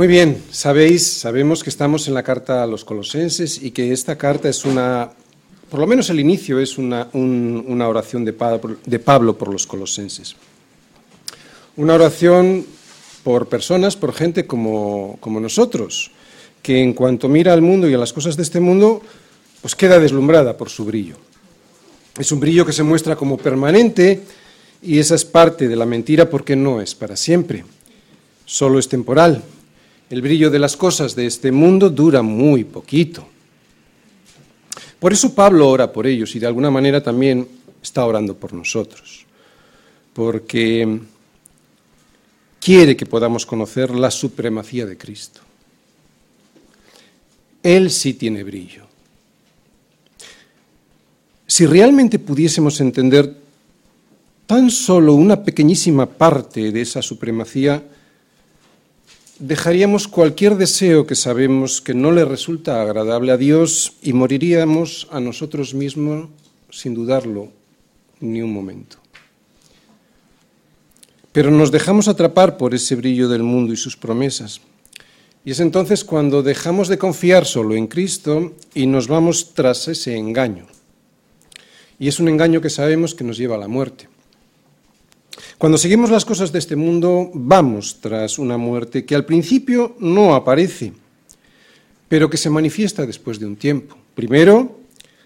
Muy bien, sabéis, sabemos que estamos en la carta a los colosenses y que esta carta es una, por lo menos el inicio es una, una oración de Pablo, por los colosenses. Una oración por personas, por gente como, como nosotros, que en cuanto mira al mundo y a las cosas de este mundo, pues queda deslumbrada por su brillo. Es un brillo que se muestra como permanente y esa es parte de la mentira porque no es para siempre, solo es temporal. El brillo de las cosas de este mundo dura muy poquito. Por eso Pablo ora por ellos y de alguna manera también está orando por nosotros, porque quiere que podamos conocer la supremacía de Cristo. Él sí tiene brillo. Si realmente pudiésemos entender tan solo una pequeñísima parte de esa supremacía, dejaríamos cualquier deseo que sabemos que no le resulta agradable a Dios y moriríamos a nosotros mismos sin dudarlo ni un momento. Pero nos dejamos atrapar por ese brillo del mundo y sus promesas. Y es entonces cuando dejamos de confiar solo en Cristo y nos vamos tras ese engaño. Y es un engaño que sabemos que nos lleva a la muerte. Cuando seguimos las cosas de este mundo, vamos tras una muerte que al principio no aparece, pero que se manifiesta después de un tiempo. Primero,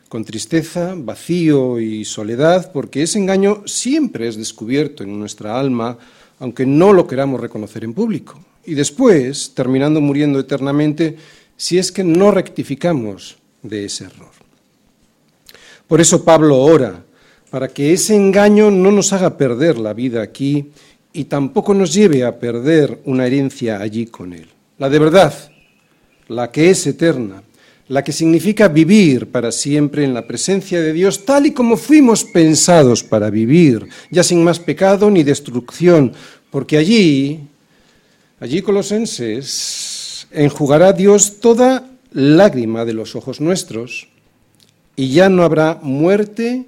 con tristeza, vacío y soledad, porque ese engaño siempre es descubierto en nuestra alma, aunque no lo queramos reconocer en público. Y después, terminando muriendo eternamente, si es que no rectificamos de ese error. Por eso Pablo ora para que ese engaño no nos haga perder la vida aquí y tampoco nos lleve a perder una herencia allí con Él. La de verdad, la que es eterna, la que significa vivir para siempre en la presencia de Dios tal y como fuimos pensados para vivir, ya sin más pecado ni destrucción, porque allí, allí colosenses, enjugará Dios toda lágrima de los ojos nuestros y ya no habrá muerte,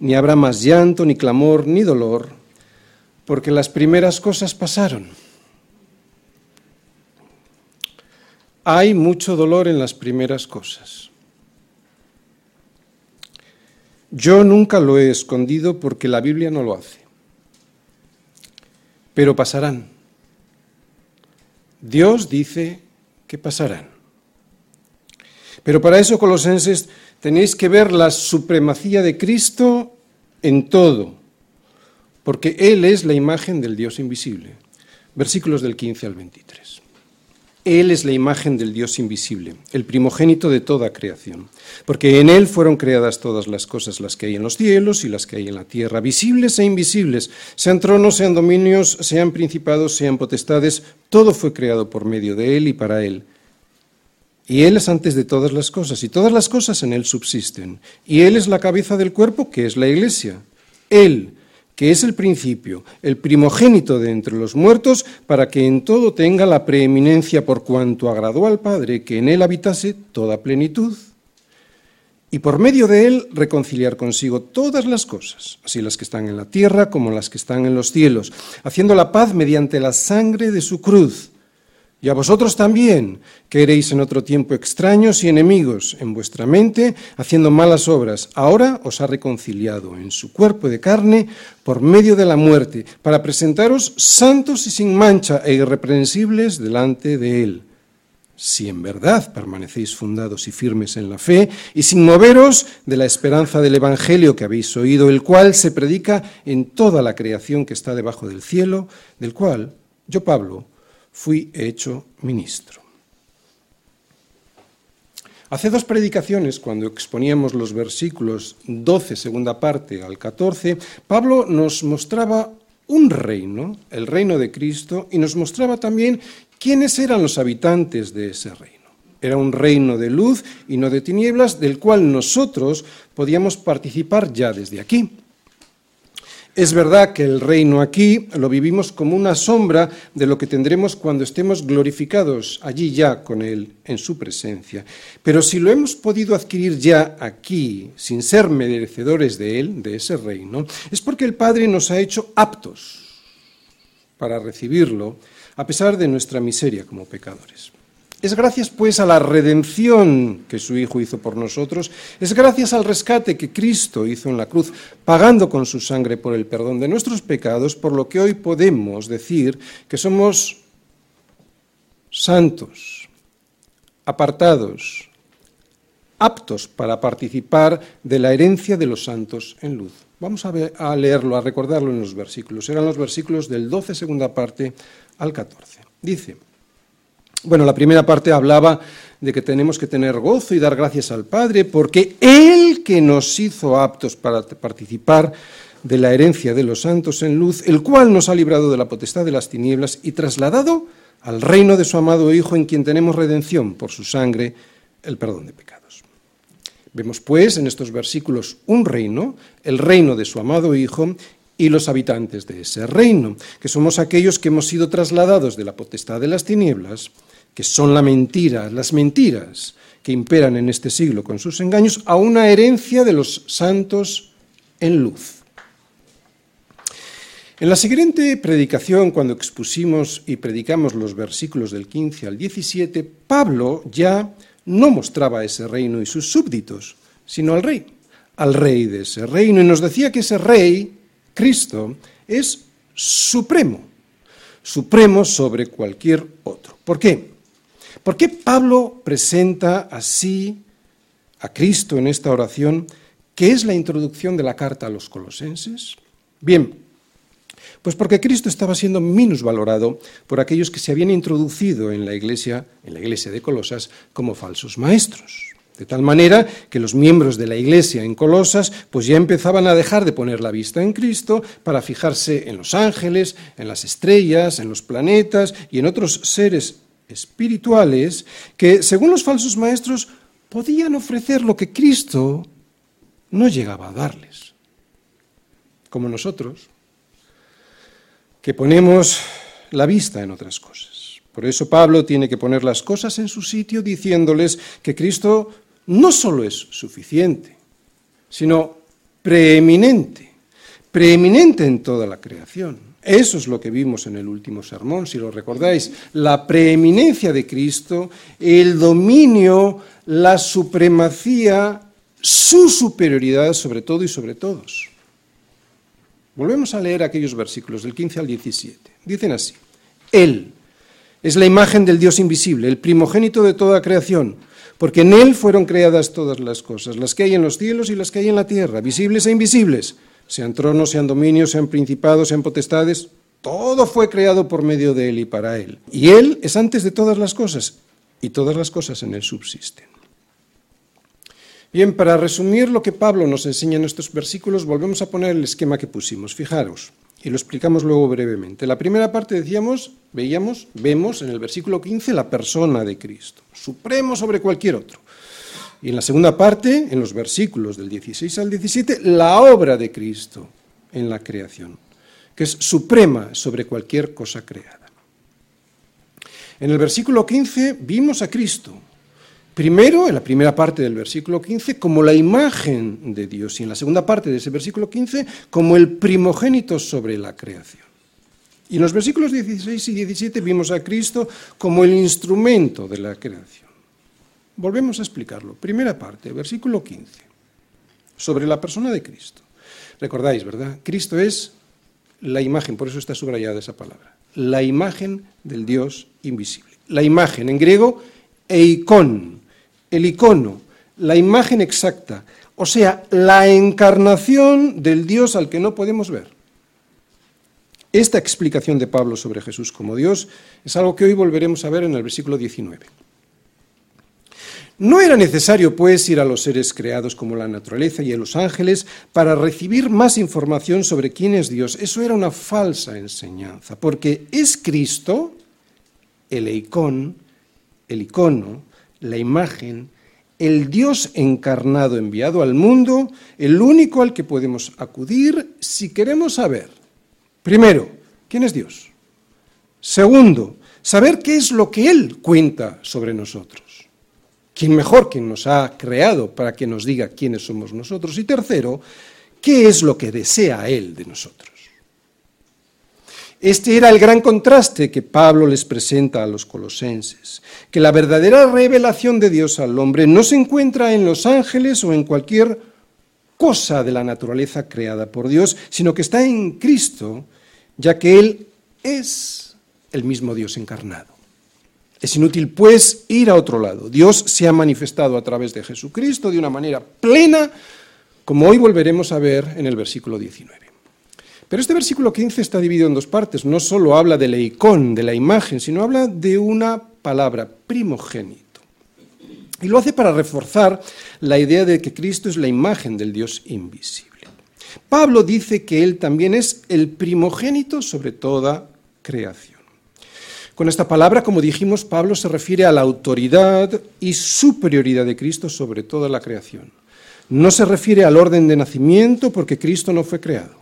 ni habrá más llanto, ni clamor, ni dolor, porque las primeras cosas pasaron. Hay mucho dolor en las primeras cosas. Yo nunca lo he escondido porque la Biblia no lo hace, pero pasarán. Dios dice que pasarán. Pero para eso, colosenses, tenéis que ver la supremacía de Cristo en todo, porque Él es la imagen del Dios invisible. Versículos del 15 al 23. Él es la imagen del Dios invisible, el primogénito de toda creación, porque en Él fueron creadas todas las cosas, las que hay en los cielos y las que hay en la tierra, visibles e invisibles, sean tronos, sean dominios, sean principados, sean potestades, todo fue creado por medio de Él y para Él y Él es antes de todas las cosas, y todas las cosas en Él subsisten. Y Él es la cabeza del cuerpo, que es la iglesia. Él, que es el principio, el primogénito de entre los muertos, para que en todo tenga la preeminencia por cuanto agradó al Padre que en Él habitase toda plenitud. Y por medio de Él reconciliar consigo todas las cosas, así las que están en la tierra como las que están en los cielos, haciendo la paz mediante la sangre de su cruz y a vosotros también, que eréis en otro tiempo extraños y enemigos en vuestra mente, haciendo malas obras, ahora os ha reconciliado en su cuerpo de carne por medio de la muerte, para presentaros santos y sin mancha e irreprensibles delante de Él. Si en verdad permanecéis fundados y firmes en la fe, y sin moveros de la esperanza del Evangelio que habéis oído, el cual se predica en toda la creación que está debajo del cielo, del cual yo, Pablo, fui hecho ministro. Hace dos predicaciones, cuando exponíamos los versículos 12, segunda parte, al 14, Pablo nos mostraba un reino, el reino de Cristo, y nos mostraba también quiénes eran los habitantes de ese reino. Era un reino de luz y no de tinieblas, del cual nosotros podíamos participar ya desde aquí. Es verdad que el reino aquí lo vivimos como una sombra de lo que tendremos cuando estemos glorificados allí ya con Él en su presencia. Pero si lo hemos podido adquirir ya aquí, sin ser merecedores de Él, de ese reino, es porque el Padre nos ha hecho aptos, para recibirlo, a pesar de nuestra miseria como pecadores. Es gracias pues a la redención que su Hijo hizo por nosotros, es gracias al rescate que Cristo hizo en la cruz, pagando con su sangre por el perdón de nuestros pecados, por lo que hoy podemos decir que somos santos, apartados, aptos para participar de la herencia de los santos en luz. Vamos a, leerlo, a recordarlo en los versículos. Eran los versículos del 12, segunda parte, al 14. Dice, bueno, la primera parte hablaba de que tenemos que tener gozo y dar gracias al Padre, porque Él que nos hizo aptos para participar de la herencia de los santos en luz, el cual nos ha librado de la potestad de las tinieblas y trasladado al reino de su amado Hijo, en quien tenemos redención por su sangre, el perdón de pecados. Vemos pues en estos versículos un reino, el reino de su amado Hijo, y los habitantes de ese reino, que somos aquellos que hemos sido trasladados de la potestad de las tinieblas, que son la mentira, las mentiras que imperan en este siglo con sus engaños, a una herencia de los santos en luz. En la siguiente predicación, cuando expusimos y predicamos los versículos del 15 al 17, Pablo ya no mostraba ese reino y sus súbditos, sino al rey, al rey de ese reino, y nos decía que ese rey Cristo es supremo, supremo sobre cualquier otro. ¿Por qué? ¿Por qué Pablo presenta así a Cristo en esta oración, que es la introducción de la carta a los colosenses? Bien, pues porque Cristo estaba siendo minusvalorado por aquellos que se habían introducido en la iglesia, en la iglesia de Colosas, como falsos maestros. De tal manera que los miembros de la iglesia en Colosas pues ya empezaban a dejar de poner la vista en Cristo para fijarse en los ángeles, en las estrellas, en los planetas y en otros seres espirituales que, según los falsos maestros, podían ofrecer lo que Cristo no llegaba a darles. Como nosotros, que ponemos la vista en otras cosas. Por eso Pablo tiene que poner las cosas en su sitio diciéndoles que Cristo no solo es suficiente, sino preeminente, preeminente en toda la creación. Eso es lo que vimos en el último sermón, si lo recordáis, la preeminencia de Cristo, el dominio, la supremacía, su superioridad sobre todo y sobre todos. Volvemos a leer aquellos versículos del 15 al 17. Dicen así, Él es la imagen del Dios invisible, el primogénito de toda creación porque en Él fueron creadas todas las cosas, las que hay en los cielos y las que hay en la tierra, visibles e invisibles, sean tronos, sean dominios, sean principados, sean potestades, todo fue creado por medio de Él y para Él. Y Él es antes de todas las cosas, y todas las cosas en Él subsisten. Bien, para resumir lo que Pablo nos enseña en estos versículos, volvemos a poner el esquema que pusimos. Fijaros, y lo explicamos luego brevemente. La primera parte decíamos, veíamos, vemos en el versículo 15 la persona de Cristo, supremo sobre cualquier otro. Y en la segunda parte, en los versículos del 16 al 17, la obra de Cristo en la creación, que es suprema sobre cualquier cosa creada. En el versículo 15 vimos a Cristo, Primero, en la primera parte del versículo 15, como la imagen de Dios y en la segunda parte de ese versículo 15, como el primogénito sobre la creación. Y en los versículos 16 y 17 vimos a Cristo como el instrumento de la creación. Volvemos a explicarlo. Primera parte, versículo 15, sobre la persona de Cristo. Recordáis, ¿verdad? Cristo es la imagen, por eso está subrayada esa palabra, la imagen del Dios invisible. La imagen, en griego, eikon, el icono, la imagen exacta, o sea, la encarnación del Dios al que no podemos ver. Esta explicación de Pablo sobre Jesús como Dios es algo que hoy volveremos a ver en el versículo 19. No era necesario, pues, ir a los seres creados como la naturaleza y a los ángeles para recibir más información sobre quién es Dios. Eso era una falsa enseñanza, porque es Cristo, el icón, el icono, la imagen, el Dios encarnado enviado al mundo, el único al que podemos acudir si queremos saber, primero, quién es Dios. Segundo, saber qué es lo que Él cuenta sobre nosotros. ¿Quién mejor quien nos ha creado para que nos diga quiénes somos nosotros? Y tercero, ¿qué es lo que desea Él de nosotros? Este era el gran contraste que Pablo les presenta a los colosenses, que la verdadera revelación de Dios al hombre no se encuentra en los ángeles o en cualquier cosa de la naturaleza creada por Dios, sino que está en Cristo, ya que Él es el mismo Dios encarnado. Es inútil, pues, ir a otro lado. Dios se ha manifestado a través de Jesucristo de una manera plena, como hoy volveremos a ver en el versículo 19. Pero este versículo 15 está dividido en dos partes. No solo habla de la icón, de la imagen, sino habla de una palabra, primogénito. Y lo hace para reforzar la idea de que Cristo es la imagen del Dios invisible. Pablo dice que Él también es el primogénito sobre toda creación. Con esta palabra, como dijimos, Pablo se refiere a la autoridad y superioridad de Cristo sobre toda la creación. No se refiere al orden de nacimiento porque Cristo no fue creado.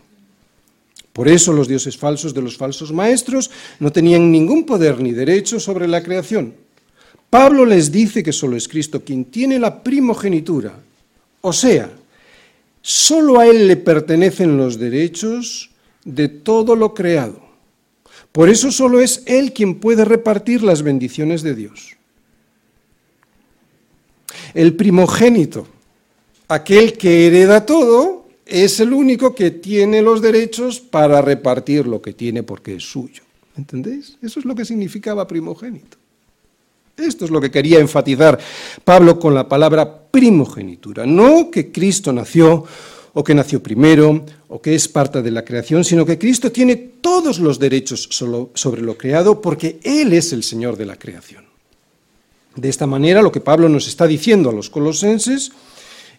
Por eso los dioses falsos de los falsos maestros no tenían ningún poder ni derecho sobre la creación. Pablo les dice que solo es Cristo quien tiene la primogenitura, o sea, solo a Él le pertenecen los derechos de todo lo creado. Por eso solo es Él quien puede repartir las bendiciones de Dios. El primogénito, aquel que hereda todo, es el único que tiene los derechos para repartir lo que tiene porque es suyo. ¿Entendéis? Eso es lo que significaba primogénito. Esto es lo que quería enfatizar Pablo con la palabra primogenitura. No que Cristo nació o que nació primero o que es parte de la creación, sino que Cristo tiene todos los derechos sobre lo creado porque Él es el Señor de la creación. De esta manera, lo que Pablo nos está diciendo a los colosenses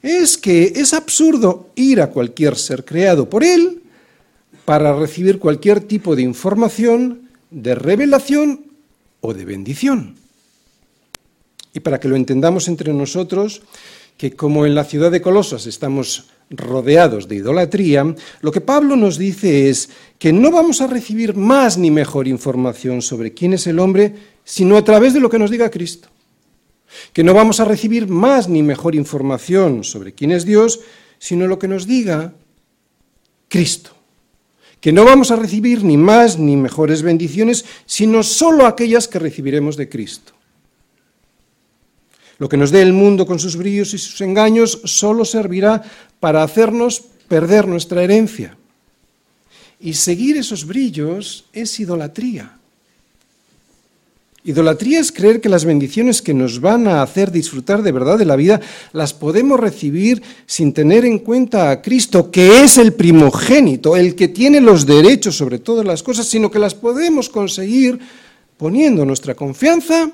es que es absurdo ir a cualquier ser creado por él para recibir cualquier tipo de información, de revelación o de bendición. Y para que lo entendamos entre nosotros, que como en la ciudad de Colosas estamos rodeados de idolatría, lo que Pablo nos dice es que no vamos a recibir más ni mejor información sobre quién es el hombre, sino a través de lo que nos diga Cristo que no vamos a recibir más ni mejor información sobre quién es Dios, sino lo que nos diga Cristo. Que no vamos a recibir ni más ni mejores bendiciones, sino solo aquellas que recibiremos de Cristo. Lo que nos dé el mundo con sus brillos y sus engaños solo servirá para hacernos perder nuestra herencia. Y seguir esos brillos es idolatría. Idolatría es creer que las bendiciones que nos van a hacer disfrutar de verdad de la vida las podemos recibir sin tener en cuenta a Cristo, que es el primogénito, el que tiene los derechos sobre todas las cosas, sino que las podemos conseguir poniendo nuestra confianza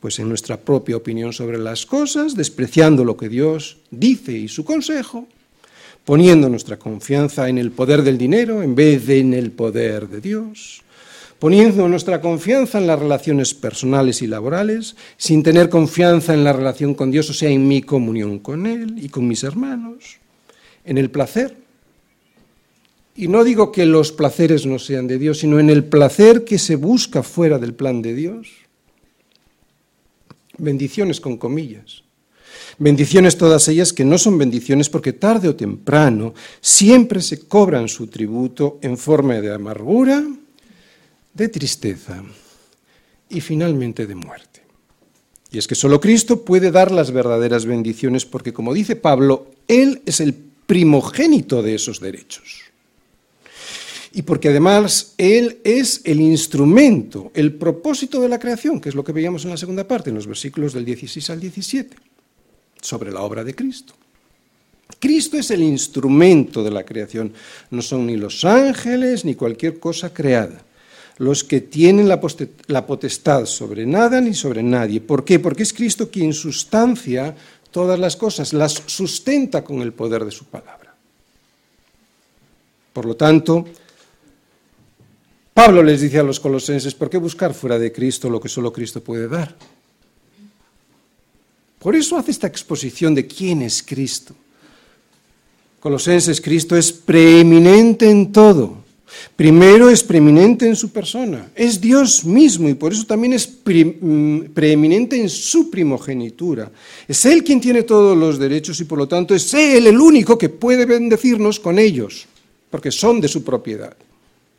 pues en nuestra propia opinión sobre las cosas, despreciando lo que Dios dice y su consejo, poniendo nuestra confianza en el poder del dinero en vez de en el poder de Dios poniendo nuestra confianza en las relaciones personales y laborales, sin tener confianza en la relación con Dios, o sea, en mi comunión con Él y con mis hermanos, en el placer. Y no digo que los placeres no sean de Dios, sino en el placer que se busca fuera del plan de Dios. Bendiciones con comillas. Bendiciones todas ellas que no son bendiciones porque tarde o temprano siempre se cobran su tributo en forma de amargura, de tristeza y finalmente de muerte. Y es que solo Cristo puede dar las verdaderas bendiciones porque, como dice Pablo, Él es el primogénito de esos derechos. Y porque además Él es el instrumento, el propósito de la creación, que es lo que veíamos en la segunda parte, en los versículos del 16 al 17, sobre la obra de Cristo. Cristo es el instrumento de la creación, no son ni los ángeles ni cualquier cosa creada los que tienen la potestad sobre nada ni sobre nadie. ¿Por qué? Porque es Cristo quien sustancia todas las cosas, las sustenta con el poder de su palabra. Por lo tanto, Pablo les dice a los colosenses, ¿por qué buscar fuera de Cristo lo que solo Cristo puede dar? Por eso hace esta exposición de quién es Cristo. Colosenses, Cristo es preeminente en todo Primero es preeminente en su persona, es Dios mismo y por eso también es mm, preeminente en su primogenitura. Es Él quien tiene todos los derechos y por lo tanto es Él el único que puede bendecirnos con ellos, porque son de su propiedad.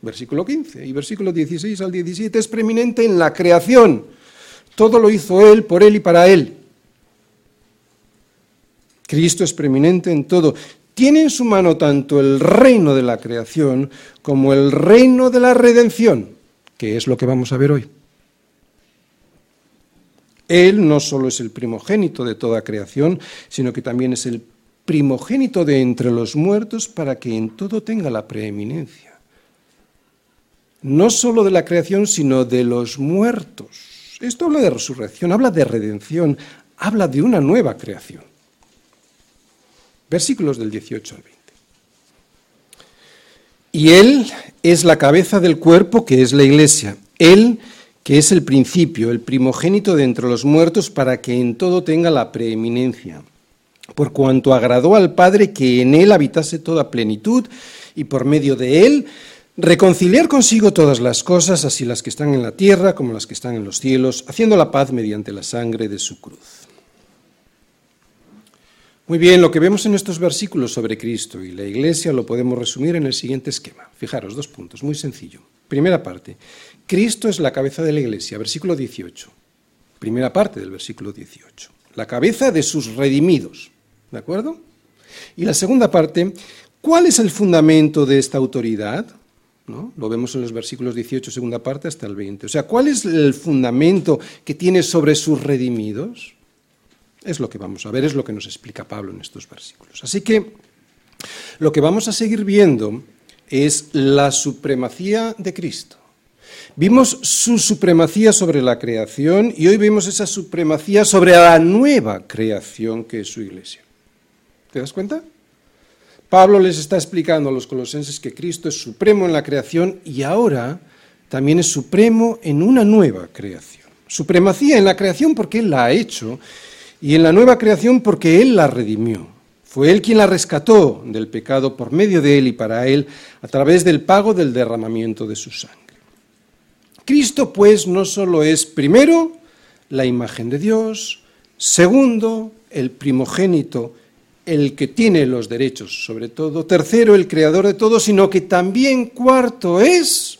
Versículo 15, y versículo 16 al 17 es preeminente en la creación. Todo lo hizo Él, por Él y para Él. Cristo es preeminente en todo. Tiene en su mano tanto el reino de la creación como el reino de la redención, que es lo que vamos a ver hoy. Él no solo es el primogénito de toda creación, sino que también es el primogénito de entre los muertos para que en todo tenga la preeminencia. No solo de la creación, sino de los muertos. Esto habla de resurrección, habla de redención, habla de una nueva creación. Versículos del 18 al 20. Y Él es la cabeza del cuerpo que es la iglesia. Él que es el principio, el primogénito de entre los muertos, para que en todo tenga la preeminencia, por cuanto agradó al Padre que en él habitase toda plenitud, y por medio de él reconciliar consigo todas las cosas, así las que están en la tierra como las que están en los cielos, haciendo la paz mediante la sangre de su cruz. Muy bien, lo que vemos en estos versículos sobre Cristo y la Iglesia lo podemos resumir en el siguiente esquema. Fijaros, dos puntos, muy sencillo. Primera parte, Cristo es la cabeza de la iglesia, versículo 18. Primera parte del versículo 18. La cabeza de sus redimidos. ¿De acuerdo? Y la segunda parte, ¿cuál es el fundamento de esta autoridad? ¿No? Lo vemos en los versículos 18, segunda parte, hasta el 20. O sea, ¿cuál es el fundamento que tiene sobre sus redimidos? Es lo que vamos a ver, es lo que nos explica Pablo en estos versículos. Así que lo que vamos a seguir viendo es la supremacía de Cristo. Vimos su supremacía sobre la creación y hoy vemos esa supremacía sobre la nueva creación que es su iglesia. ¿Te das cuenta? Pablo les está explicando a los colosenses que Cristo es supremo en la creación y ahora también es supremo en una nueva creación. Supremacía en la creación porque Él la ha hecho y en la nueva creación porque Él la redimió. Fue Él quien la rescató del pecado por medio de Él y para Él a través del pago del derramamiento de su sangre. Cristo pues no solo es primero la imagen de Dios, segundo el primogénito, el que tiene los derechos sobre todo, tercero el creador de todo, sino que también cuarto es,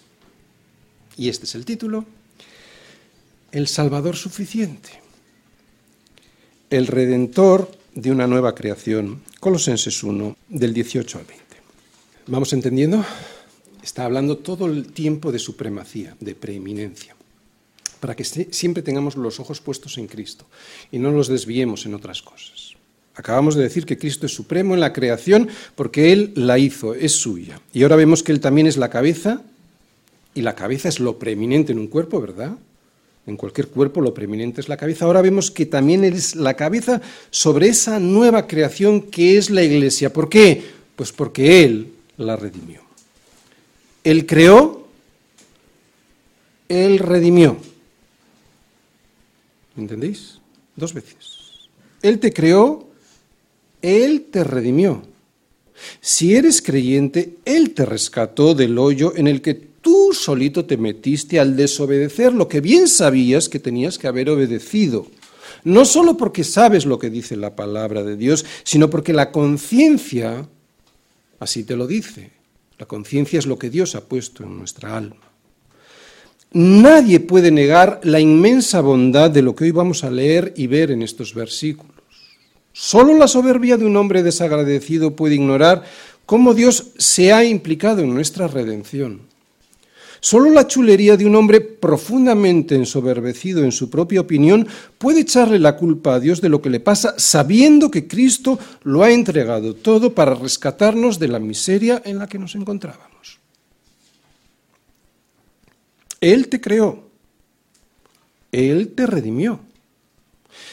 y este es el título, el Salvador suficiente, el Redentor de una nueva creación. Colosenses 1, del 18 al 20. ¿Vamos entendiendo? Está hablando todo el tiempo de supremacía, de preeminencia, para que siempre tengamos los ojos puestos en Cristo y no los desviemos en otras cosas. Acabamos de decir que Cristo es supremo en la creación porque Él la hizo, es suya. Y ahora vemos que Él también es la cabeza, y la cabeza es lo preeminente en un cuerpo, ¿verdad? En cualquier cuerpo lo preeminente es la cabeza. Ahora vemos que también es la cabeza sobre esa nueva creación que es la iglesia. ¿Por qué? Pues porque Él la redimió. Él creó, Él redimió. ¿Entendéis? Dos veces. Él te creó, Él te redimió. Si eres creyente, Él te rescató del hoyo en el que tú solito te metiste al desobedecer lo que bien sabías que tenías que haber obedecido. No solo porque sabes lo que dice la palabra de Dios, sino porque la conciencia así te lo dice. La conciencia es lo que Dios ha puesto en nuestra alma. Nadie puede negar la inmensa bondad de lo que hoy vamos a leer y ver en estos versículos. Solo la soberbia de un hombre desagradecido puede ignorar cómo Dios se ha implicado en nuestra redención. Solo la chulería de un hombre profundamente ensoberbecido en su propia opinión puede echarle la culpa a Dios de lo que le pasa sabiendo que Cristo lo ha entregado todo para rescatarnos de la miseria en la que nos encontrábamos. Él te creó, Él te redimió.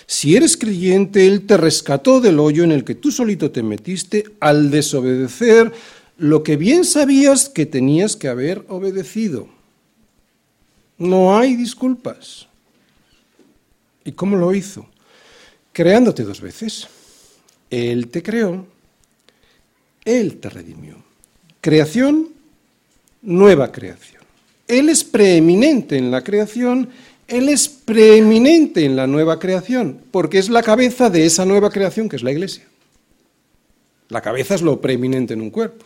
Si eres creyente, Él te rescató del hoyo en el que tú solito te metiste al desobedecer lo que bien sabías que tenías que haber obedecido. No hay disculpas. ¿Y cómo lo hizo? Creándote dos veces. Él te creó, Él te redimió. Creación, nueva creación. Él es preeminente en la creación, Él es preeminente en la nueva creación, porque es la cabeza de esa nueva creación que es la iglesia. La cabeza es lo preeminente en un cuerpo.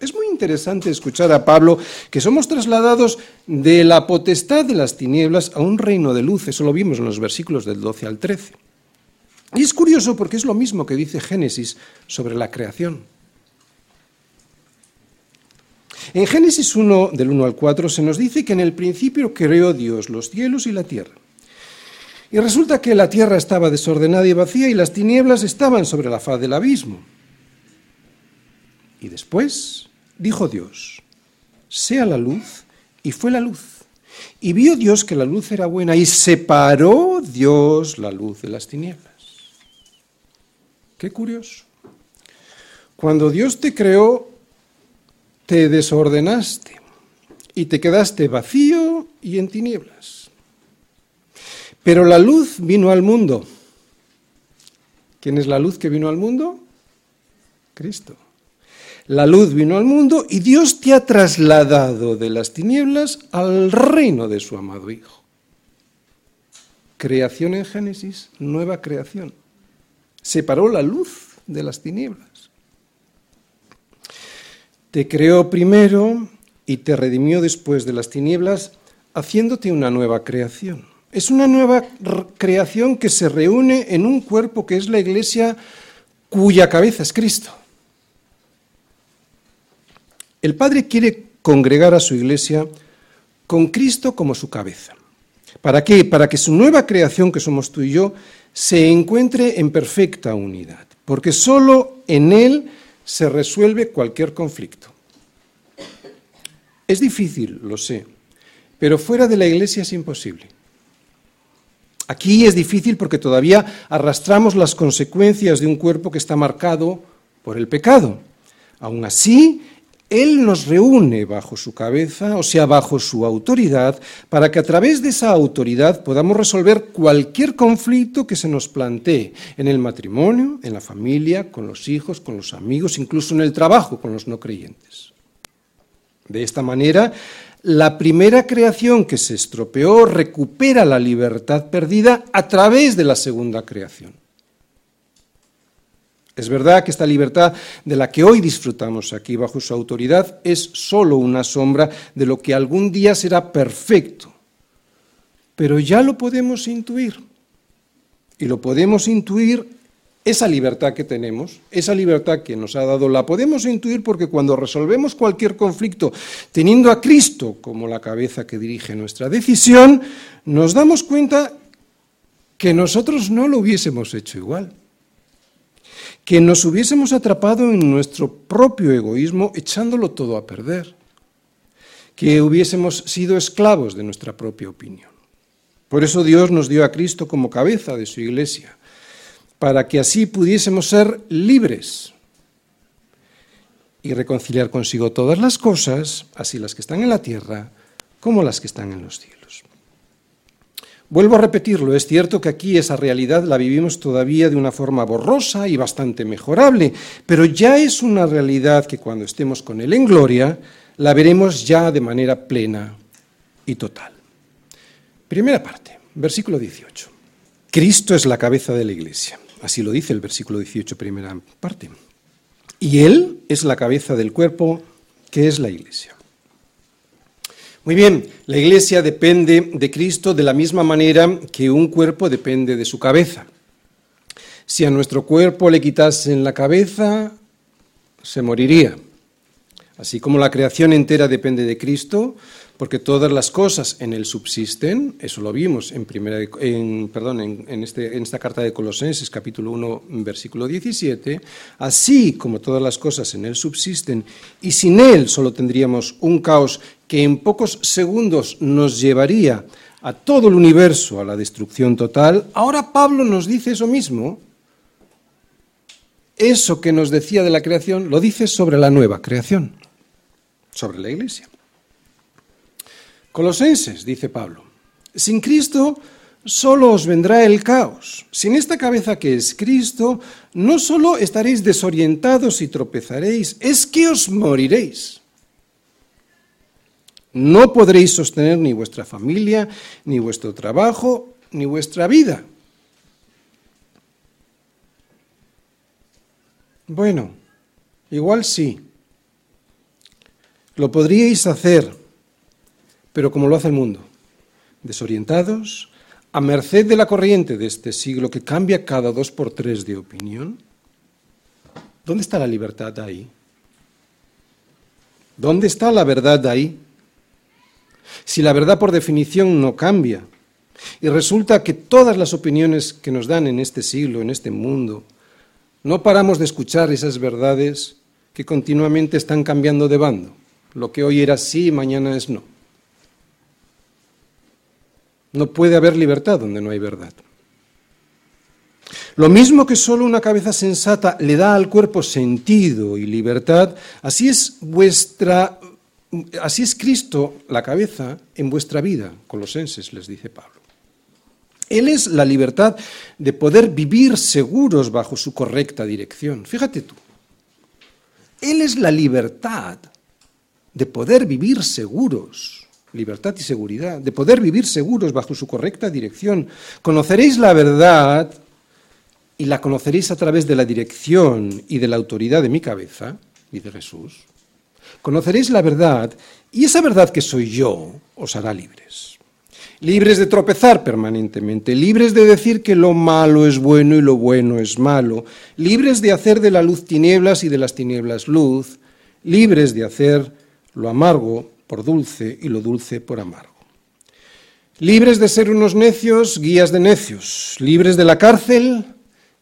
Es muy interesante escuchar a Pablo que somos trasladados de la potestad de las tinieblas a un reino de luz. Eso lo vimos en los versículos del 12 al 13. Y es curioso porque es lo mismo que dice Génesis sobre la creación. En Génesis 1, del 1 al 4, se nos dice que en el principio creó Dios los cielos y la tierra. Y resulta que la tierra estaba desordenada y vacía y las tinieblas estaban sobre la faz del abismo. Y después dijo Dios, sea la luz, y fue la luz. Y vio Dios que la luz era buena y separó Dios la luz de las tinieblas. Qué curioso. Cuando Dios te creó, te desordenaste y te quedaste vacío y en tinieblas. Pero la luz vino al mundo. ¿Quién es la luz que vino al mundo? Cristo. La luz vino al mundo y Dios te ha trasladado de las tinieblas al reino de su amado Hijo. Creación en Génesis, nueva creación. Separó la luz de las tinieblas. Te creó primero y te redimió después de las tinieblas, haciéndote una nueva creación. Es una nueva creación que se reúne en un cuerpo que es la iglesia cuya cabeza es Cristo. El Padre quiere congregar a su iglesia con Cristo como su cabeza. ¿Para qué? Para que su nueva creación, que somos tú y yo, se encuentre en perfecta unidad, porque sólo en Él se resuelve cualquier conflicto. Es difícil, lo sé, pero fuera de la iglesia es imposible. Aquí es difícil porque todavía arrastramos las consecuencias de un cuerpo que está marcado por el pecado. Aún así, él nos reúne bajo su cabeza, o sea, bajo su autoridad, para que a través de esa autoridad podamos resolver cualquier conflicto que se nos plantee en el matrimonio, en la familia, con los hijos, con los amigos, incluso en el trabajo con los no creyentes. De esta manera, la primera creación que se estropeó recupera la libertad perdida a través de la segunda creación. Es verdad que esta libertad de la que hoy disfrutamos aquí bajo su autoridad es sólo una sombra de lo que algún día será perfecto, pero ya lo podemos intuir. Y lo podemos intuir, esa libertad que tenemos, esa libertad que nos ha dado, la podemos intuir porque cuando resolvemos cualquier conflicto teniendo a Cristo como la cabeza que dirige nuestra decisión, nos damos cuenta que nosotros no lo hubiésemos hecho igual que nos hubiésemos atrapado en nuestro propio egoísmo echándolo todo a perder, que hubiésemos sido esclavos de nuestra propia opinión. Por eso Dios nos dio a Cristo como cabeza de su iglesia, para que así pudiésemos ser libres y reconciliar consigo todas las cosas, así las que están en la tierra como las que están en los cielos. Vuelvo a repetirlo, es cierto que aquí esa realidad la vivimos todavía de una forma borrosa y bastante mejorable, pero ya es una realidad que cuando estemos con Él en gloria, la veremos ya de manera plena y total. Primera parte, versículo 18. Cristo es la cabeza de la iglesia. Así lo dice el versículo 18, primera parte. Y Él es la cabeza del cuerpo, que es la iglesia. Muy bien, la iglesia depende de Cristo de la misma manera que un cuerpo depende de su cabeza. Si a nuestro cuerpo le quitasen la cabeza, se moriría. Así como la creación entera depende de Cristo, porque todas las cosas en él subsisten, eso lo vimos en, primera, en, perdón, en, este, en esta carta de Colosenses capítulo 1 versículo 17, así como todas las cosas en él subsisten, y sin él solo tendríamos un caos que en pocos segundos nos llevaría a todo el universo a la destrucción total, ahora Pablo nos dice eso mismo, eso que nos decía de la creación, lo dice sobre la nueva creación, sobre la iglesia. Colosenses, dice Pablo, sin Cristo solo os vendrá el caos. Sin esta cabeza que es Cristo, no solo estaréis desorientados y tropezaréis, es que os moriréis. No podréis sostener ni vuestra familia, ni vuestro trabajo, ni vuestra vida. Bueno, igual sí, Lo podríais hacer, pero como lo hace el mundo, desorientados, a merced de la corriente de este siglo que cambia cada dos por tres de opinión. ¿Dónde está la libertad ahí? ¿Dónde está la verdad ahí? Si la verdad por definición no cambia, y resulta que todas las opiniones que nos dan en este siglo, en este mundo, no paramos de escuchar esas verdades que continuamente están cambiando de bando. Lo que hoy era sí, mañana es no. No puede haber libertad donde no hay verdad. Lo mismo que solo una cabeza sensata le da al cuerpo sentido y libertad, así es vuestra así es Cristo la cabeza en vuestra vida, Colosenses les dice Pablo. Él es la libertad de poder vivir seguros bajo su correcta dirección. Fíjate tú. Él es la libertad de poder vivir seguros, libertad y seguridad, de poder vivir seguros bajo su correcta dirección. Conoceréis la verdad y la conoceréis a través de la dirección y de la autoridad de mi cabeza, dice Jesús. Conoceréis la verdad y esa verdad que soy yo os hará libres. Libres de tropezar permanentemente, libres de decir que lo malo es bueno y lo bueno es malo, libres de hacer de la luz tinieblas y de las tinieblas luz, libres de hacer lo amargo por dulce y lo dulce por amargo. Libres de ser unos necios, guías de necios, libres de la cárcel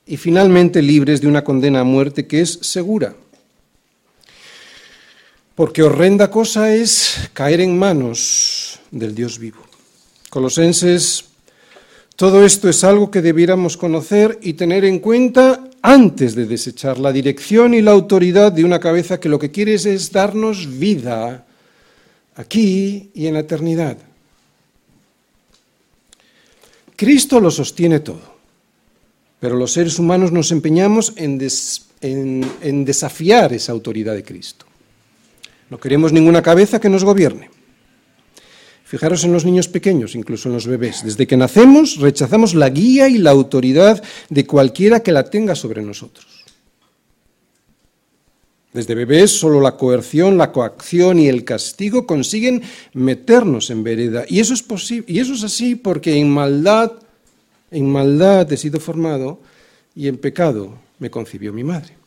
y finalmente libres de una condena a muerte que es segura. Porque horrenda cosa es caer en manos del Dios vivo. Colosenses, todo esto es algo que debiéramos conocer y tener en cuenta antes de desechar la dirección y la autoridad de una cabeza que lo que quiere es darnos vida aquí y en la eternidad. Cristo lo sostiene todo, pero los seres humanos nos empeñamos en, desafiar esa autoridad de Cristo. No queremos ninguna cabeza que nos gobierne. Fijaros en los niños pequeños, incluso en los bebés. Desde que nacemos rechazamos la guía y la autoridad de cualquiera que la tenga sobre nosotros. Desde bebés solo la coerción, la coacción y el castigo consiguen meternos en vereda. Y eso es posible, y eso es así porque en maldad, en maldad he sido formado y en pecado me concibió mi madre.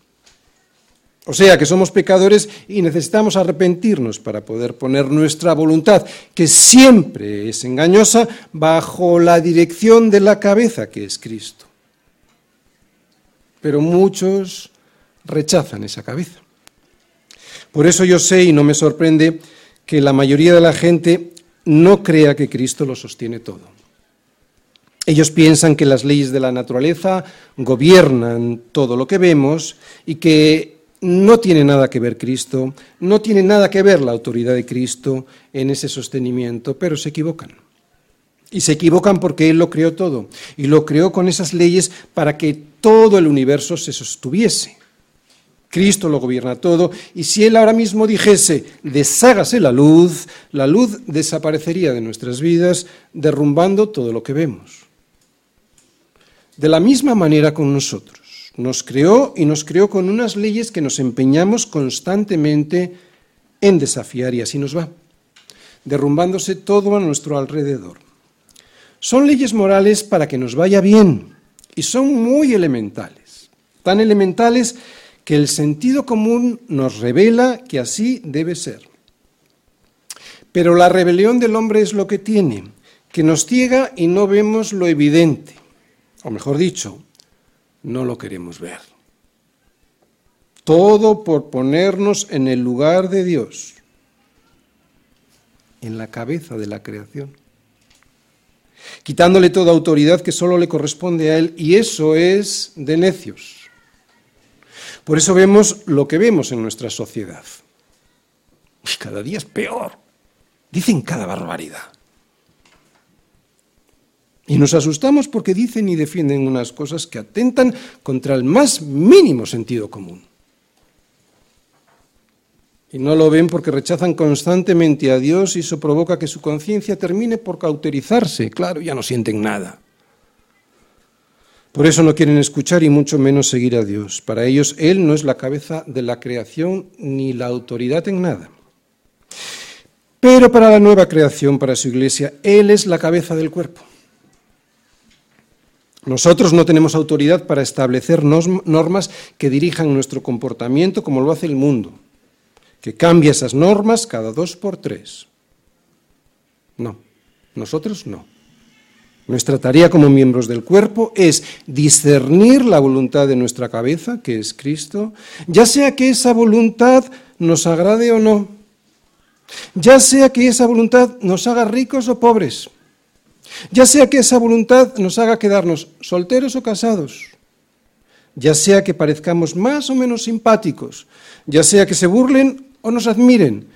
O sea que somos pecadores y necesitamos arrepentirnos para poder poner nuestra voluntad, que siempre es engañosa, bajo la dirección de la cabeza que es Cristo. Pero muchos rechazan esa cabeza. Por eso yo sé y no me sorprende que la mayoría de la gente no crea que Cristo lo sostiene todo. Ellos piensan que las leyes de la naturaleza gobiernan todo lo que vemos y que no tiene nada que ver Cristo, no tiene nada que ver la autoridad de Cristo en ese sostenimiento, pero se equivocan. Y se equivocan porque Él lo creó todo. Y lo creó con esas leyes para que todo el universo se sostuviese. Cristo lo gobierna todo. Y si Él ahora mismo dijese, deshágase la luz, la luz desaparecería de nuestras vidas, derrumbando todo lo que vemos. De la misma manera con nosotros. Nos creó y nos creó con unas leyes que nos empeñamos constantemente en desafiar y así nos va, derrumbándose todo a nuestro alrededor. Son leyes morales para que nos vaya bien y son muy elementales, tan elementales que el sentido común nos revela que así debe ser. Pero la rebelión del hombre es lo que tiene, que nos ciega y no vemos lo evidente, o mejor dicho, no lo queremos ver. Todo por ponernos en el lugar de Dios, en la cabeza de la creación, quitándole toda autoridad que solo le corresponde a Él, y eso es de necios. Por eso vemos lo que vemos en nuestra sociedad. Y cada día es peor. Dicen cada barbaridad. Y nos asustamos porque dicen y defienden unas cosas que atentan contra el más mínimo sentido común. Y no lo ven porque rechazan constantemente a Dios y eso provoca que su conciencia termine por cauterizarse. Claro, ya no sienten nada. Por eso no quieren escuchar y mucho menos seguir a Dios. Para ellos Él no es la cabeza de la creación ni la autoridad en nada. Pero para la nueva creación, para su iglesia, Él es la cabeza del cuerpo. Nosotros no tenemos autoridad para establecer normas que dirijan nuestro comportamiento como lo hace el mundo, que cambia esas normas cada dos por tres. No, nosotros no. Nuestra tarea como miembros del cuerpo es discernir la voluntad de nuestra cabeza, que es Cristo, ya sea que esa voluntad nos agrade o no, ya sea que esa voluntad nos haga ricos o pobres, ya sea que esa voluntad nos haga quedarnos solteros o casados, ya sea que parezcamos más o menos simpáticos, ya sea que se burlen o nos admiren,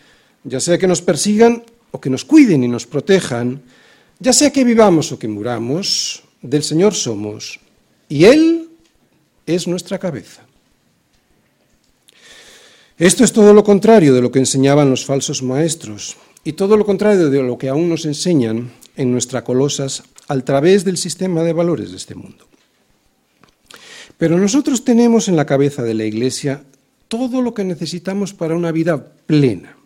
ya sea que nos persigan o que nos cuiden y nos protejan, ya sea que vivamos o que muramos, del Señor somos, y Él es nuestra cabeza. Esto es todo lo contrario de lo que enseñaban los falsos maestros y todo lo contrario de lo que aún nos enseñan en nuestra colosas a través del sistema de valores de este mundo. Pero nosotros tenemos en la cabeza de la Iglesia todo lo que necesitamos para una vida plena.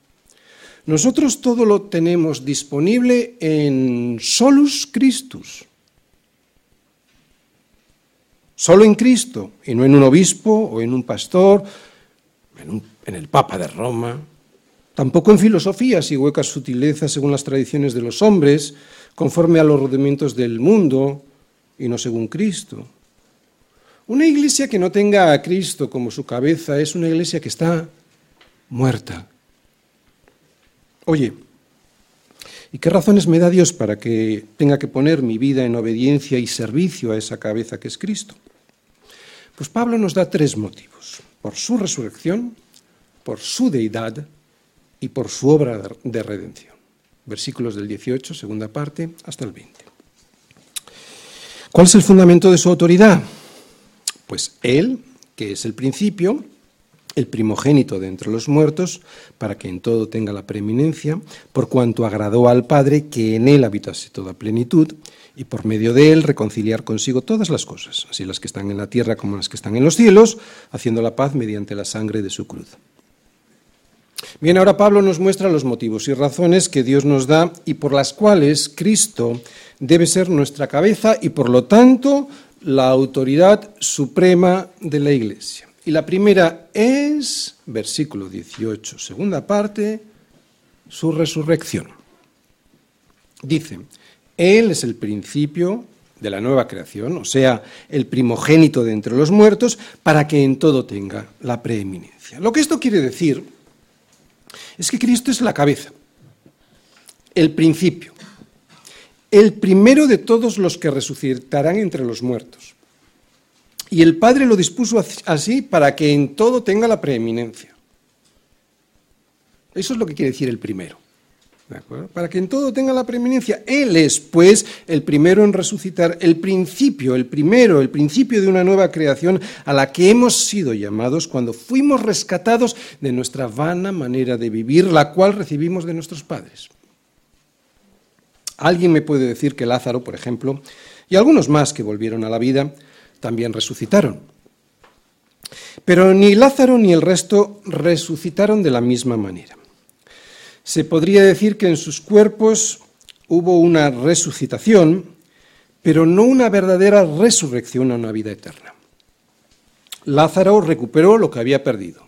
Nosotros todo lo tenemos disponible en solus Christus. Solo en Cristo, y no en un obispo o en un pastor, en, en el Papa de Roma, tampoco en filosofías y huecas sutilezas según las tradiciones de los hombres, conforme a los rudimentos del mundo y no según Cristo. Una iglesia que no tenga a Cristo como su cabeza es una iglesia que está muerta. Oye, ¿y qué razones me da Dios para que tenga que poner mi vida en obediencia y servicio a esa cabeza que es Cristo? Pues Pablo nos da tres motivos. Por su resurrección, por su deidad y por su obra de redención. Versículos del 18, segunda parte, hasta el 20. ¿Cuál es el fundamento de su autoridad? Pues Él, que es el principio, el primogénito de entre los muertos, para que en todo tenga la preeminencia, por cuanto agradó al Padre que en él habitase toda plenitud, y por medio de él reconciliar consigo todas las cosas, así las que están en la tierra como las que están en los cielos, haciendo la paz mediante la sangre de su cruz. Bien, ahora Pablo nos muestra los motivos y razones que Dios nos da y por las cuales Cristo debe ser nuestra cabeza y por lo tanto la autoridad suprema de la Iglesia. Y la primera es, versículo 18, segunda parte, su resurrección. Dice, Él es el principio de la nueva creación, o sea, el primogénito de entre los muertos, para que en todo tenga la preeminencia. Lo que esto quiere decir es que Cristo es la cabeza, el principio, el primero de todos los que resucitarán entre los muertos. Y el Padre lo dispuso así para que en todo tenga la preeminencia. Eso es lo que quiere decir el primero. Para que en todo tenga la preeminencia. Él es, pues, el primero en resucitar, el principio, el primero, el principio de una nueva creación a la que hemos sido llamados cuando fuimos rescatados de nuestra vana manera de vivir, la cual recibimos de nuestros padres. Alguien me puede decir que Lázaro, por ejemplo, y algunos más que volvieron a la vida, también resucitaron. Pero ni Lázaro ni el resto resucitaron de la misma manera. Se podría decir que en sus cuerpos hubo una resucitación, pero no una verdadera resurrección a una vida eterna. Lázaro recuperó lo que había perdido.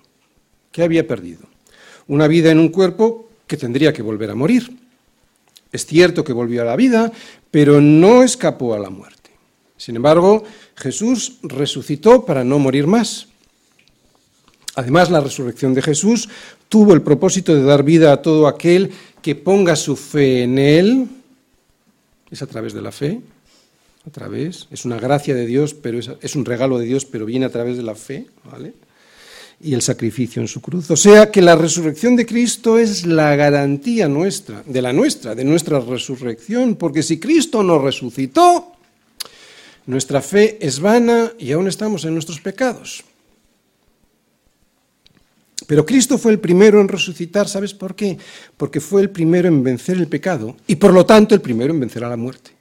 ¿Qué había perdido? Una vida en un cuerpo que tendría que volver a morir. Es cierto que volvió a la vida, pero no escapó a la muerte. Sin embargo, Jesús resucitó para no morir más. Además, la resurrección de Jesús tuvo el propósito de dar vida a todo aquel que ponga su fe en Él. Es a través de la fe, a través, es una gracia de Dios, pero es, un regalo de Dios, pero viene a través de la fe, ¿vale? Y el sacrificio en su cruz. O sea que la resurrección de Cristo es la garantía nuestra, de la nuestra, de nuestra resurrección, porque si Cristo no resucitó, nuestra fe es vana y aún estamos en nuestros pecados. Pero Cristo fue el primero en resucitar, ¿sabes por qué? Porque fue el primero en vencer el pecado y por lo tanto el primero en vencer a la muerte.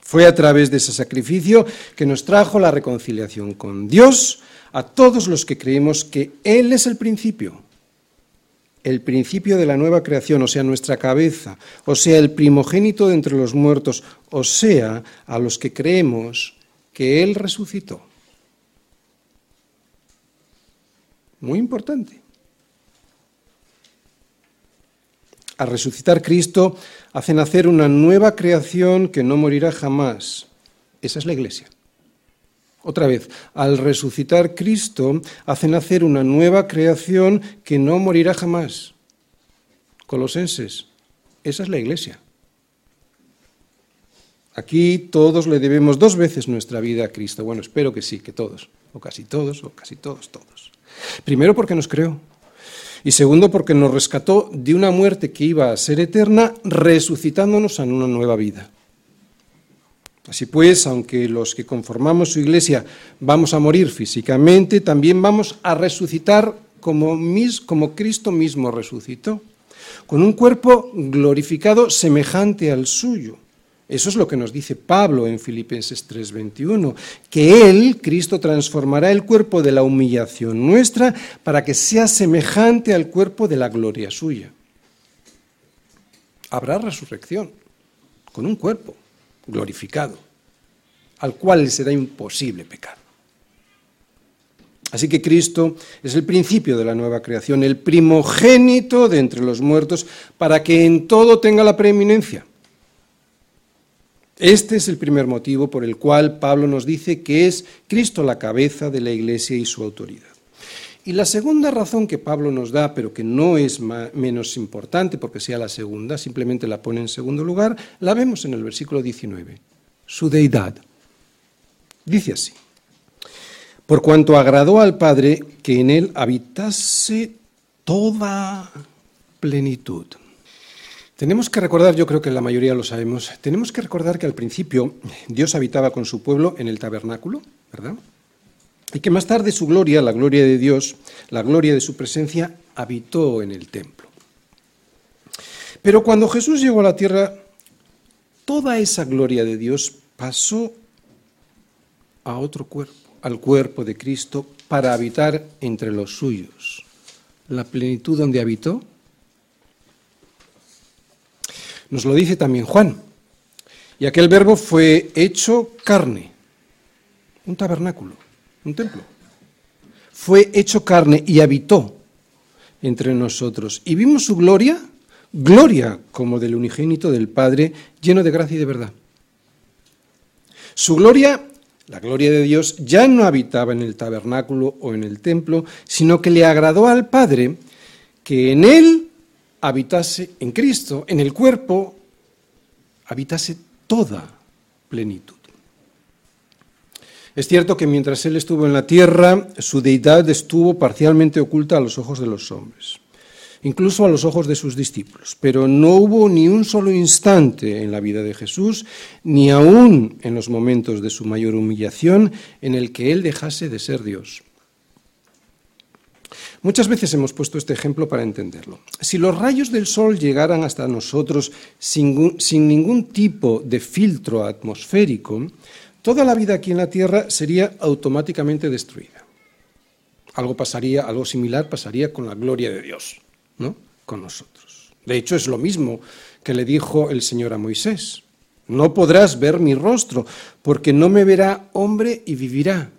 Fue a través de ese sacrificio que nos trajo la reconciliación con Dios a todos los que creemos que Él es el principio, el principio de la nueva creación, o sea, nuestra cabeza, o sea, el primogénito de entre los muertos, o sea, a los que creemos que Él resucitó. Muy importante. Al resucitar Cristo, hace nacer una nueva creación que no morirá jamás. Esa es la iglesia. Otra vez, al resucitar Cristo, hace nacer una nueva creación que no morirá jamás. Colosenses, esa es la iglesia. Aquí todos le debemos dos veces nuestra vida a Cristo. Bueno, espero que sí, que todos, o casi todos, o casi todos, todos. Primero porque nos creó. Y segundo porque nos rescató de una muerte que iba a ser eterna, resucitándonos en una nueva vida. Así pues, aunque los que conformamos su iglesia vamos a morir físicamente, también vamos a resucitar como, como Cristo mismo resucitó, con un cuerpo glorificado semejante al suyo. Eso es lo que nos dice Pablo en Filipenses 3:21, que Él, Cristo, transformará el cuerpo de la humillación nuestra para que sea semejante al cuerpo de la gloria suya. Habrá resurrección con un cuerpo glorificado, al cual será imposible pecar. Así que Cristo es el principio de la nueva creación, el primogénito de entre los muertos, para que en todo tenga la preeminencia. Este es el primer motivo por el cual Pablo nos dice que es Cristo la cabeza de la Iglesia y su autoridad. Y la segunda razón que Pablo nos da, pero que no es menos importante porque sea la segunda, simplemente la pone en segundo lugar, la vemos en el versículo 19, su deidad. Dice así, por cuanto agradó al Padre que en él habitase toda plenitud. Tenemos que recordar, yo creo que la mayoría lo sabemos, tenemos que recordar que al principio Dios habitaba con su pueblo en el tabernáculo, ¿verdad? Y que más tarde su gloria, la gloria de Dios, la gloria de su presencia, habitó en el templo. Pero cuando Jesús llegó a la tierra, toda esa gloria de Dios pasó a otro cuerpo, al cuerpo de Cristo, para habitar entre los suyos. La plenitud donde habitó nos lo dice también Juan. Y aquel verbo fue hecho carne, un tabernáculo un templo. Fue hecho carne y habitó entre nosotros. Y vimos su gloria, gloria como del unigénito del Padre, lleno de gracia y de verdad. Su gloria, la gloria de Dios, ya no habitaba en el tabernáculo o en el templo, sino que le agradó al Padre que en él habitase, en Cristo, en el cuerpo, habitase toda plenitud. Es cierto que mientras él estuvo en la tierra, su deidad estuvo parcialmente oculta a los ojos de los hombres, incluso a los ojos de sus discípulos, pero no hubo ni un solo instante en la vida de Jesús, ni aún en los momentos de su mayor humillación, en el que él dejase de ser Dios. Muchas veces hemos puesto este ejemplo para entenderlo. Si los rayos del sol llegaran hasta nosotros sin, ningún tipo de filtro atmosférico, toda la vida aquí en la Tierra sería automáticamente destruida. Algo pasaría, algo similar pasaría con la gloria de Dios, ¿no? Con nosotros. De hecho, es lo mismo que le dijo el Señor a Moisés. No podrás ver mi rostro, porque no me verá hombre y vivirá.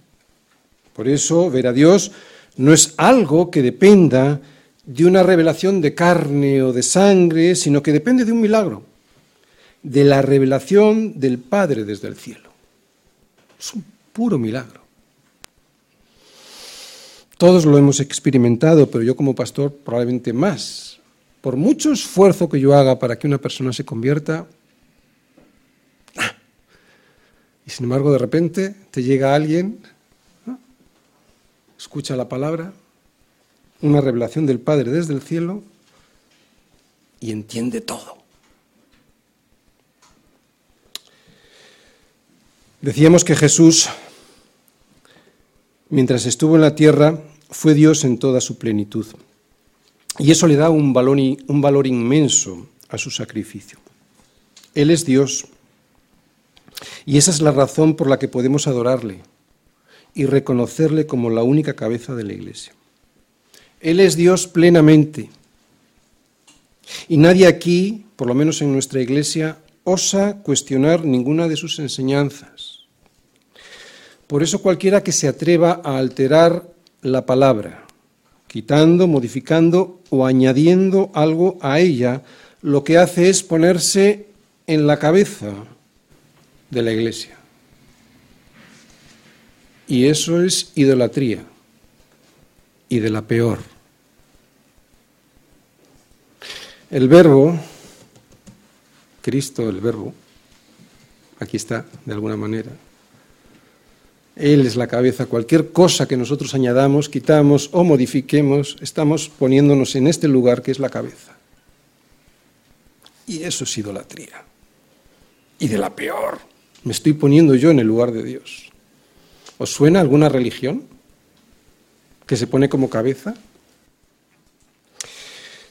Por eso, ver a Dios no es algo que dependa de una revelación de carne o de sangre, sino que depende de un milagro, de la revelación del Padre desde el cielo. Es un puro milagro. Todos lo hemos experimentado, pero yo como pastor probablemente más. Por mucho esfuerzo que yo haga para que una persona se convierta, y sin embargo de repente te llega alguien, escucha la palabra, una revelación del Padre desde el cielo y entiende todo. Decíamos que Jesús, mientras estuvo en la tierra, fue Dios en toda su plenitud. Y eso le da un valor, inmenso a su sacrificio. Él es Dios. Y esa es la razón por la que podemos adorarle y reconocerle como la única cabeza de la Iglesia. Él es Dios plenamente, Y nadie aquí, por lo menos en nuestra iglesia, osa cuestionar ninguna de sus enseñanzas. Por eso cualquiera que se atreva a alterar la palabra, quitando, modificando o añadiendo algo a ella, lo que hace es ponerse en la cabeza de la iglesia. Y eso es idolatría, y de la peor. El verbo, Cristo, el verbo, aquí está, de alguna manera. Él es la cabeza. Cualquier cosa que nosotros añadamos, quitamos o modifiquemos, estamos poniéndonos en este lugar que es la cabeza. Y eso es idolatría. Y de la peor. Me estoy poniendo yo en el lugar de Dios. ¿Os suena alguna religión que se pone como cabeza?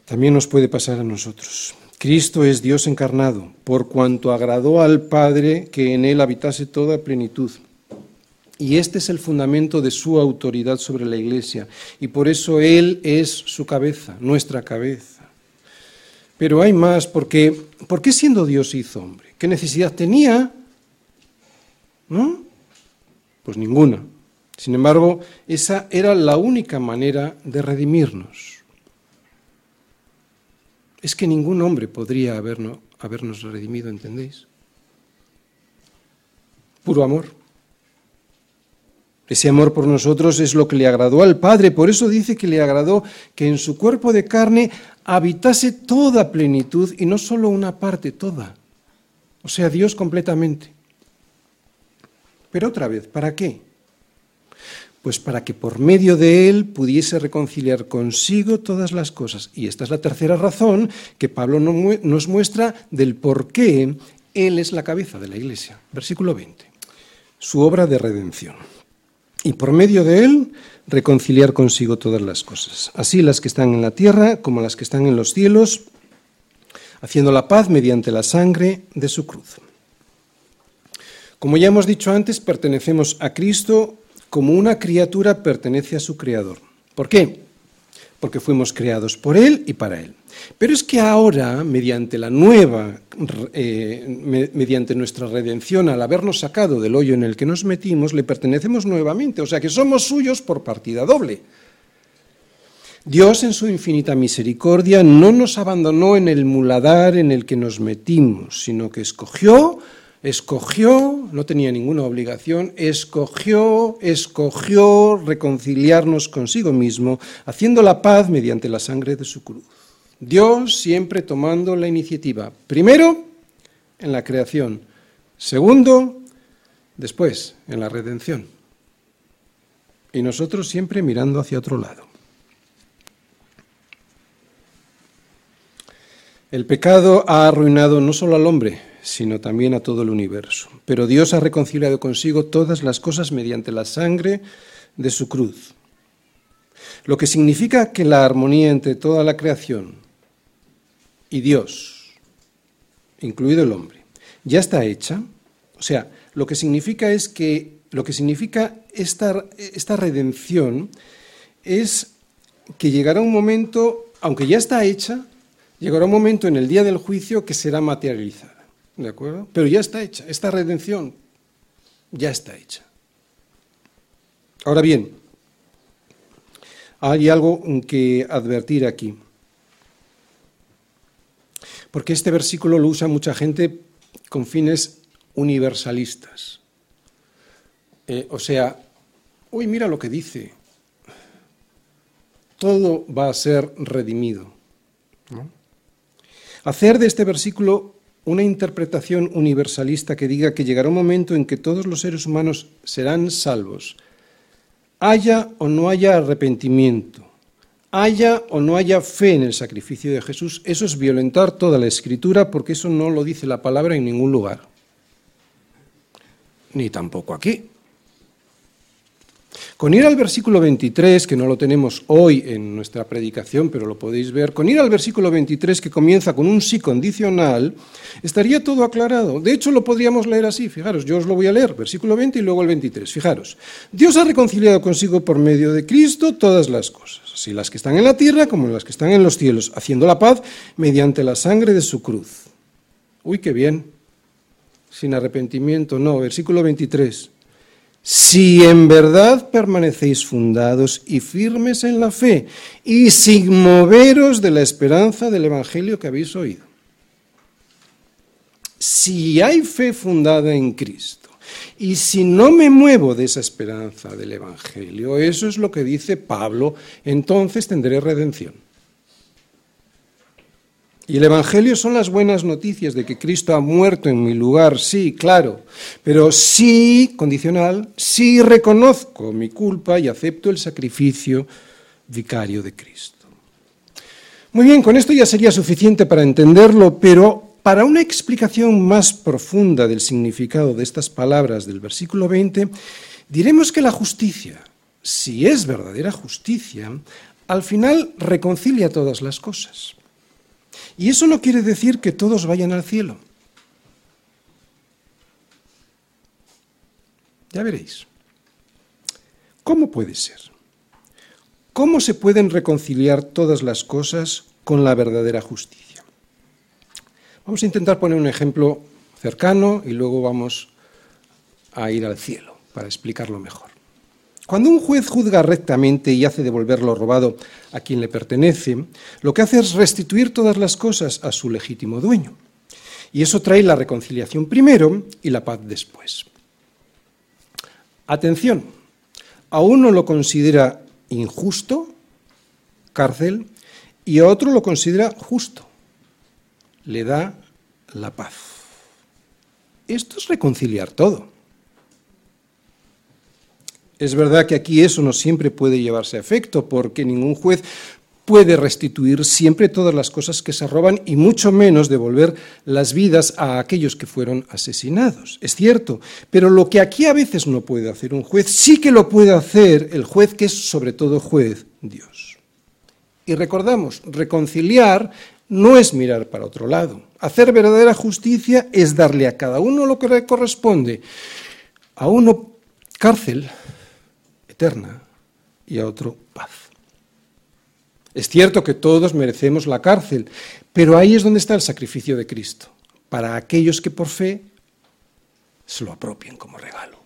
También nos puede pasar a nosotros. Cristo es Dios encarnado, por cuanto agradó al Padre que en él habitase toda plenitud. Y este es el fundamento de su autoridad sobre la Iglesia. Y por eso Él es su cabeza, nuestra cabeza. Pero hay más, porque ¿por qué siendo Dios hizo hombre? ¿Qué necesidad tenía? ¿No? Pues ninguna. Sin embargo, esa era la única manera de redimirnos es que ningún hombre podría habernos, habernos redimido, ¿entendéis? Puro amor. Ese amor por nosotros es lo que le agradó al Padre, por eso dice que le agradó que en su cuerpo de carne habitase toda plenitud y no solo una parte, toda. O sea, Dios completamente. Pero otra vez, ¿para qué? Pues para que por medio de él pudiese reconciliar consigo todas las cosas. Y esta es la tercera razón que Pablo nos muestra del por qué él es la cabeza de la iglesia. Versículo 20. Su obra de redención. Y por medio de él reconciliar consigo todas las cosas, así las que están en la tierra como las que están en los cielos, haciendo la paz mediante la sangre de su cruz. Como ya hemos dicho antes, pertenecemos a Cristo como una criatura pertenece a su creador. ¿Por qué? Porque fuimos creados por Él y para Él. Pero es que ahora, mediante la nueva, eh, mediante nuestra redención, al habernos sacado del hoyo en el que nos metimos, le pertenecemos nuevamente. O sea que somos suyos por partida doble. Dios en su infinita misericordia no nos abandonó en el muladar en el que nos metimos, sino que escogió escogió, no tenía ninguna obligación, escogió, escogió reconciliarnos consigo mismo, haciendo la paz mediante la sangre de su cruz. Dios siempre tomando la iniciativa. Primero, en la creación. Segundo, después, en la redención. Y nosotros siempre mirando hacia otro lado. El pecado ha arruinado no solo al hombre, sino también a todo el universo. Pero Dios ha reconciliado consigo todas las cosas mediante la sangre de su cruz. Lo que significa que la armonía entre toda la creación y Dios, incluido el hombre, ya está hecha. O sea, lo que significa es que lo que significa esta, esta redención es que llegará un momento, aunque ya está hecha, llegará un momento en el día del juicio que será materializada. ¿De acuerdo? Pero ya está hecha, esta redención ya está hecha. Ahora bien, hay algo que advertir aquí. Porque este versículo lo usa mucha gente con fines universalistas. Eh, o sea, uy, mira lo que dice. Todo va a ser redimido. Hacer de este versículo una interpretación universalista que diga que llegará un momento en que todos los seres humanos serán salvos, haya o no haya arrepentimiento, haya o no haya fe en el sacrificio de Jesús, eso es violentar toda la escritura porque eso no lo dice la palabra en ningún lugar, ni tampoco aquí. Con ir al versículo 23, que no lo tenemos hoy en nuestra predicación, pero lo podéis ver, con ir al versículo 23 que comienza con un sí condicional, estaría todo aclarado. De hecho, lo podríamos leer así, fijaros, yo os lo voy a leer, versículo 20 y luego el 23. Fijaros, Dios ha reconciliado consigo por medio de Cristo todas las cosas, así las que están en la tierra como las que están en los cielos, haciendo la paz mediante la sangre de su cruz. Uy, qué bien. Sin arrepentimiento, no. Versículo 23 si en verdad permanecéis fundados y firmes en la fe y sin moveros de la esperanza del Evangelio que habéis oído. Si hay fe fundada en Cristo y si no me muevo de esa esperanza del Evangelio, eso es lo que dice Pablo, entonces tendré redención. Y el Evangelio son las buenas noticias de que Cristo ha muerto en mi lugar, sí, claro, pero sí, condicional, sí reconozco mi culpa y acepto el sacrificio vicario de Cristo. Muy bien, con esto ya sería suficiente para entenderlo, pero para una explicación más profunda del significado de estas palabras del versículo 20, diremos que la justicia, si es verdadera justicia, al final reconcilia todas las cosas. Y eso no quiere decir que todos vayan al cielo. Ya veréis. ¿Cómo puede ser? ¿Cómo se pueden reconciliar todas las cosas con la verdadera justicia? Vamos a intentar poner un ejemplo cercano y luego vamos a ir al cielo para explicarlo mejor. Cuando un juez juzga rectamente y hace devolver lo robado a quien le pertenece, lo que hace es restituir todas las cosas a su legítimo dueño. Y eso trae la reconciliación primero y la paz después. Atención, a uno lo considera injusto, cárcel, y a otro lo considera justo, le da la paz. Esto es reconciliar todo. Es verdad que aquí eso no siempre puede llevarse a efecto, porque ningún juez puede restituir siempre todas las cosas que se roban y mucho menos devolver las vidas a aquellos que fueron asesinados. Es cierto, pero lo que aquí a veces no puede hacer un juez, sí que lo puede hacer el juez que es sobre todo juez, Dios. Y recordamos, reconciliar no es mirar para otro lado. Hacer verdadera justicia es darle a cada uno lo que le corresponde. A uno cárcel eterna y a otro paz. Es cierto que todos merecemos la cárcel, pero ahí es donde está el sacrificio de Cristo, para aquellos que por fe se lo apropien como regalo.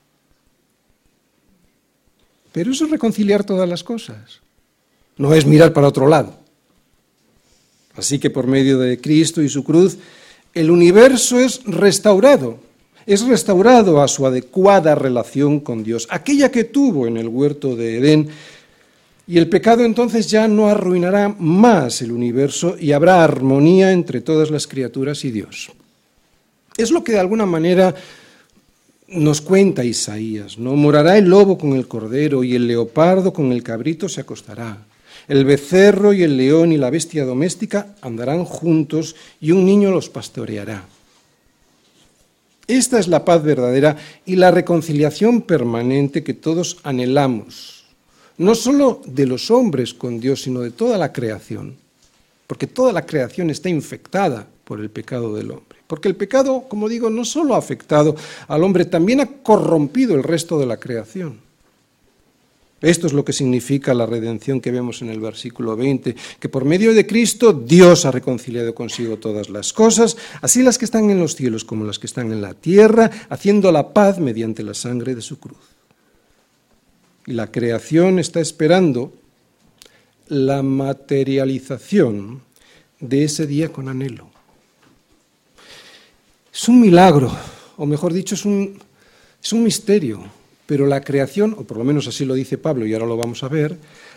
Pero eso es reconciliar todas las cosas, no es mirar para otro lado. Así que por medio de Cristo y su cruz, el universo es restaurado es restaurado a su adecuada relación con Dios, aquella que tuvo en el huerto de Edén, y el pecado entonces ya no arruinará más el universo y habrá armonía entre todas las criaturas y Dios. Es lo que de alguna manera nos cuenta Isaías, ¿no? Morará el lobo con el cordero y el leopardo con el cabrito se acostará. El becerro y el león y la bestia doméstica andarán juntos y un niño los pastoreará. Esta es la paz verdadera y la reconciliación permanente que todos anhelamos, no solo de los hombres con Dios, sino de toda la creación, porque toda la creación está infectada por el pecado del hombre. Porque el pecado, como digo, no solo ha afectado al hombre, también ha corrompido el resto de la creación. Esto es lo que significa la redención que vemos en el versículo 20, que por medio de Cristo Dios ha reconciliado consigo todas las cosas, así las que están en los cielos como las que están en la tierra, haciendo la paz mediante la sangre de su cruz. Y la creación está esperando la materialización de ese día con anhelo. Es un milagro, o mejor dicho, es un, es un misterio pero la creación, o por lo menos así lo dice Pablo y ahora lo vamos a ver,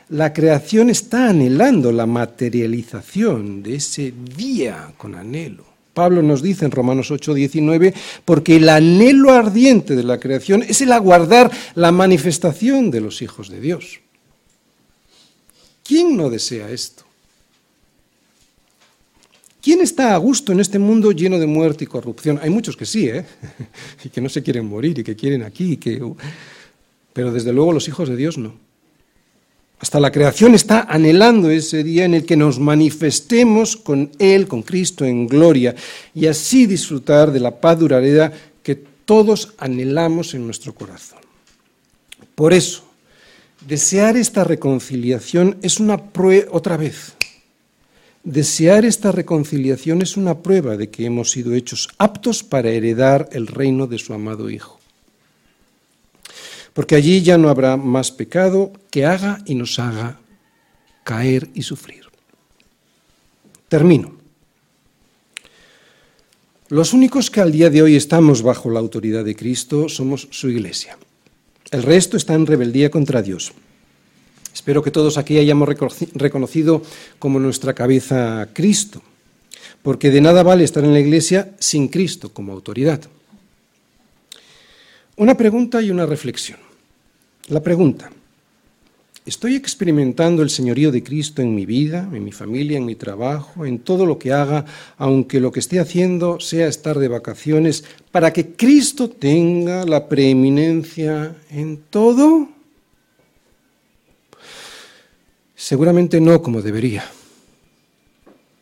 la creación está anhelando la materialización de ese día con anhelo. Pablo nos dice en Romanos 8, 19, porque el anhelo ardiente de la creación es el aguardar la manifestación de los hijos de Dios. ¿Quién no desea esto? ¿Quién está a gusto en este mundo lleno de muerte y corrupción? Hay muchos que sí, ¿eh? y que no se quieren morir y que quieren aquí. que... pero desde luego los hijos de Dios no. Hasta la creación está anhelando ese día en el que nos manifestemos con Él, con Cristo en gloria, y así disfrutar de la paz duradera que todos anhelamos en nuestro corazón. Por eso, desear esta reconciliación es una prueba, otra vez, desear esta reconciliación es una prueba de que hemos sido hechos aptos para heredar el reino de su amado Hijo porque allí ya no habrá más pecado que haga y nos haga caer y sufrir. Termino. Los únicos que al día de hoy estamos bajo la autoridad de Cristo somos su iglesia. El resto está en rebeldía contra Dios. Espero que todos aquí hayamos reconocido como nuestra cabeza a Cristo, porque de nada vale estar en la iglesia sin Cristo como autoridad. Una pregunta y una reflexión. La pregunta, ¿estoy experimentando el señorío de Cristo en mi vida, en mi familia, en mi trabajo, en todo lo que haga, aunque lo que esté haciendo sea estar de vacaciones, para que Cristo tenga la preeminencia en todo? Seguramente no como debería.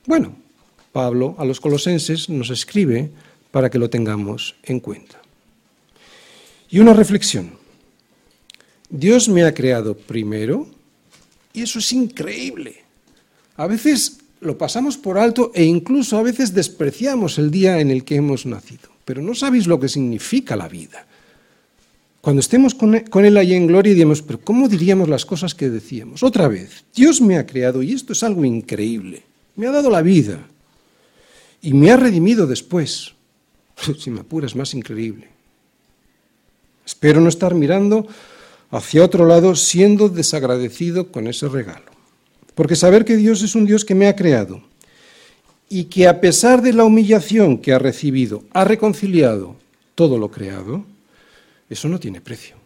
Bueno, Pablo a los colosenses nos escribe para que lo tengamos en cuenta. Y una reflexión. Dios me ha creado primero y eso es increíble. A veces lo pasamos por alto e incluso a veces despreciamos el día en el que hemos nacido. Pero no sabéis lo que significa la vida. Cuando estemos con Él ahí en gloria diremos, pero ¿cómo diríamos las cosas que decíamos? Otra vez, Dios me ha creado y esto es algo increíble. Me ha dado la vida y me ha redimido después. Si me apuras, más increíble. Espero no estar mirando hacia otro lado siendo desagradecido con ese regalo. Porque saber que Dios es un Dios que me ha creado y que a pesar de la humillación que ha recibido, ha reconciliado todo lo creado, eso no tiene precio.